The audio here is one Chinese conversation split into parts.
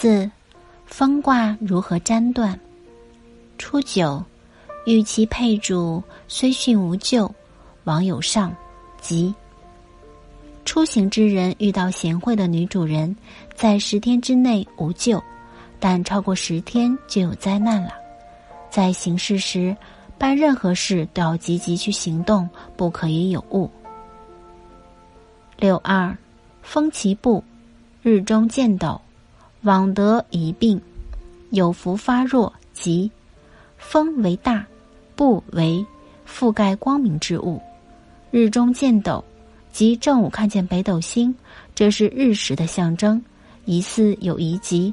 四，风卦如何占断？初九，与其配主虽训无咎，王有上，吉。出行之人遇到贤惠的女主人，在十天之内无咎，但超过十天就有灾难了。在行事时，办任何事都要积极去行动，不可以有误。六二，风其步，日中见斗，往得一病，有福发弱，疾。风为大，步为覆盖光明之物，日中见斗。即正午看见北斗星，这是日食的象征，疑似有遗疾。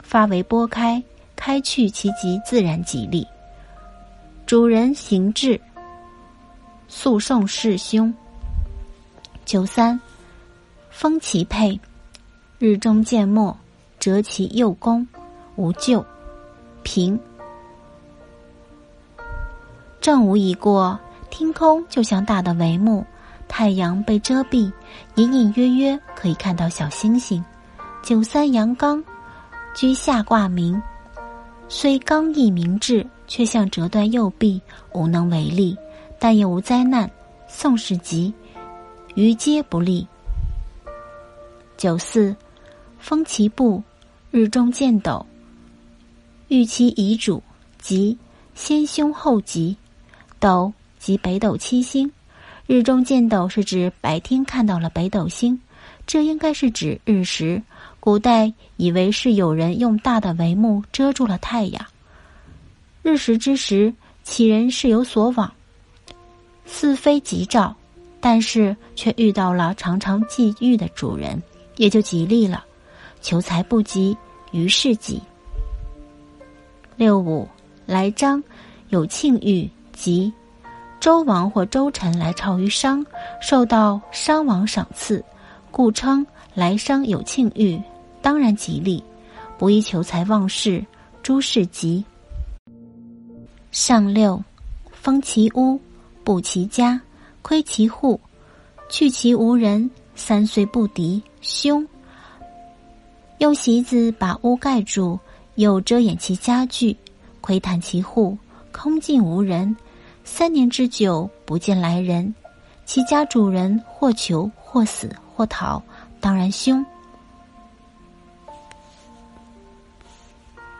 发为拨开，开去其疾，自然吉利。主人行至，诉讼事凶。九三，风其配，日中见末，折其右弓，无咎。平。正午已过，天空就像大的帷幕。太阳被遮蔽，隐隐约约可以看到小星星。九三阳刚，居下卦明，虽刚毅明志，却像折断右臂，无能为力。但也无灾难，宋氏吉，余皆不利。九四，风其步，日中见斗，遇其遗主，即，先凶后吉，斗即北斗七星。日中见斗是指白天看到了北斗星，这应该是指日食。古代以为是有人用大的帷幕遮住了太阳。日食之时，其人是有所往，似非吉兆，但是却遇到了常常际遇的主人，也就吉利了。求财不及，于是吉。六五来章有庆遇吉。周王或周臣来朝于商，受到商王赏赐，故称来商有庆遇，当然吉利。不宜求财旺事，诸事吉。上六，封其屋，补其家，窥其户，去其无人，三岁不敌，凶。用席子把屋盖住，又遮掩其家具，窥探其户，空尽无人。三年之久不见来人，其家主人或囚或死或逃，当然凶。